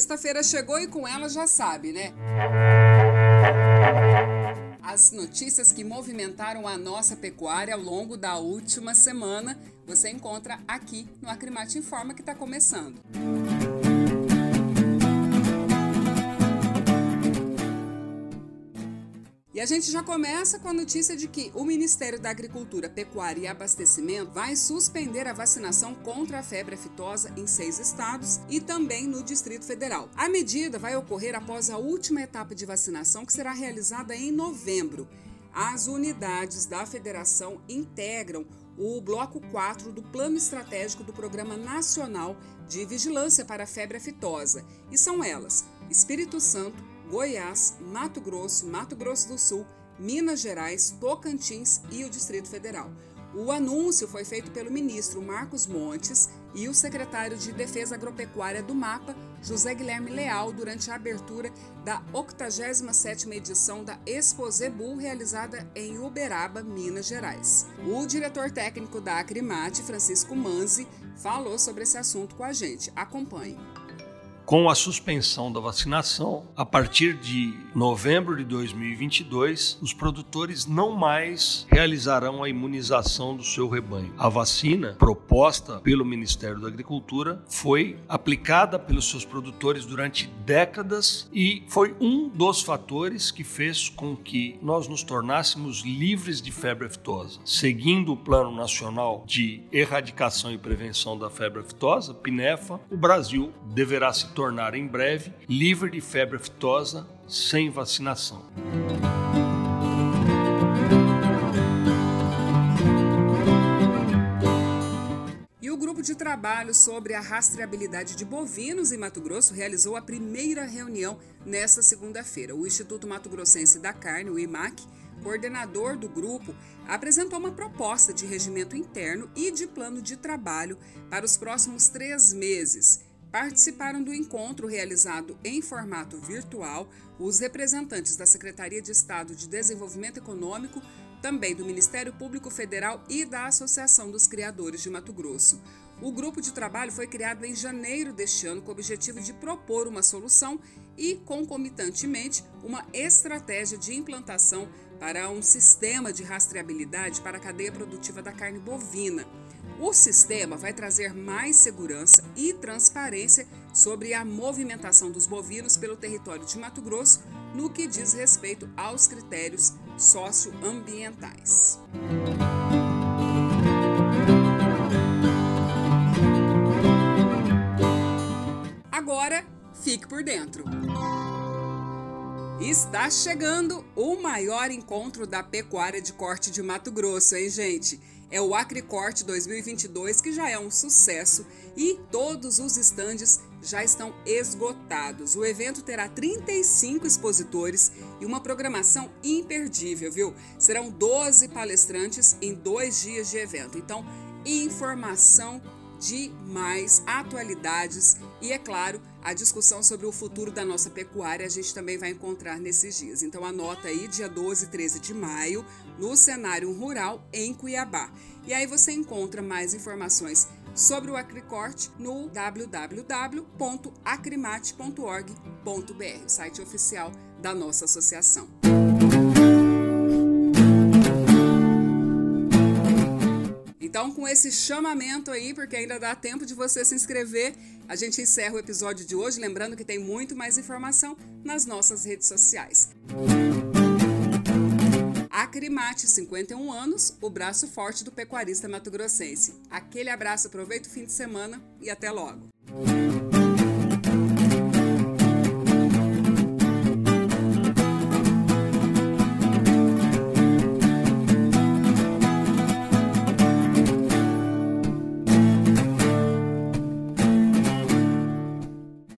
Segunda-feira chegou e com ela já sabe, né? As notícias que movimentaram a nossa pecuária ao longo da última semana você encontra aqui no Acrimate Informa que está começando. E a gente já começa com a notícia de que o Ministério da Agricultura, Pecuária e Abastecimento vai suspender a vacinação contra a febre aftosa em seis estados e também no Distrito Federal. A medida vai ocorrer após a última etapa de vacinação, que será realizada em novembro. As unidades da federação integram o bloco 4 do Plano Estratégico do Programa Nacional de Vigilância para a Febre Aftosa, e são elas: Espírito Santo, Goiás, Mato Grosso, Mato Grosso do Sul, Minas Gerais, Tocantins e o Distrito Federal. O anúncio foi feito pelo ministro Marcos Montes e o secretário de Defesa Agropecuária do MAPA, José Guilherme Leal, durante a abertura da 87ª edição da Exposebu, realizada em Uberaba, Minas Gerais. O diretor técnico da Acrimate, Francisco Manzi, falou sobre esse assunto com a gente. Acompanhe. Com a suspensão da vacinação, a partir de novembro de 2022, os produtores não mais realizarão a imunização do seu rebanho. A vacina proposta pelo Ministério da Agricultura foi aplicada pelos seus produtores durante décadas e foi um dos fatores que fez com que nós nos tornássemos livres de febre aftosa. Seguindo o Plano Nacional de Erradicação e Prevenção da Febre Aftosa, PNEFA, o Brasil deverá se tornar em breve livre de febre aftosa sem vacinação. E o grupo de trabalho sobre a rastreabilidade de bovinos em Mato Grosso realizou a primeira reunião nesta segunda-feira. O Instituto Mato Grossense da Carne, o IMAC, coordenador do grupo, apresentou uma proposta de regimento interno e de plano de trabalho para os próximos três meses Participaram do encontro realizado em formato virtual os representantes da Secretaria de Estado de Desenvolvimento Econômico, também do Ministério Público Federal e da Associação dos Criadores de Mato Grosso. O grupo de trabalho foi criado em janeiro deste ano com o objetivo de propor uma solução e, concomitantemente, uma estratégia de implantação para um sistema de rastreabilidade para a cadeia produtiva da carne bovina. O sistema vai trazer mais segurança e transparência sobre a movimentação dos bovinos pelo território de Mato Grosso no que diz respeito aos critérios socioambientais. Agora, fique por dentro. Está chegando o maior encontro da pecuária de corte de Mato Grosso, hein, gente? É o Acricorte 2022, que já é um sucesso e todos os estandes já estão esgotados. O evento terá 35 expositores e uma programação imperdível, viu? Serão 12 palestrantes em dois dias de evento. Então, informação de mais atualidades e, é claro, a discussão sobre o futuro da nossa pecuária a gente também vai encontrar nesses dias. Então anota aí, dia 12 e 13 de maio, no cenário rural em Cuiabá. E aí você encontra mais informações sobre o Acricorte no www.acrimate.org.br, site oficial da nossa associação. Então, com esse chamamento aí, porque ainda dá tempo de você se inscrever, a gente encerra o episódio de hoje, lembrando que tem muito mais informação nas nossas redes sociais. Acrimate, 51 anos, o braço forte do pecuarista mato-grossense. Aquele abraço, aproveita o fim de semana e até logo.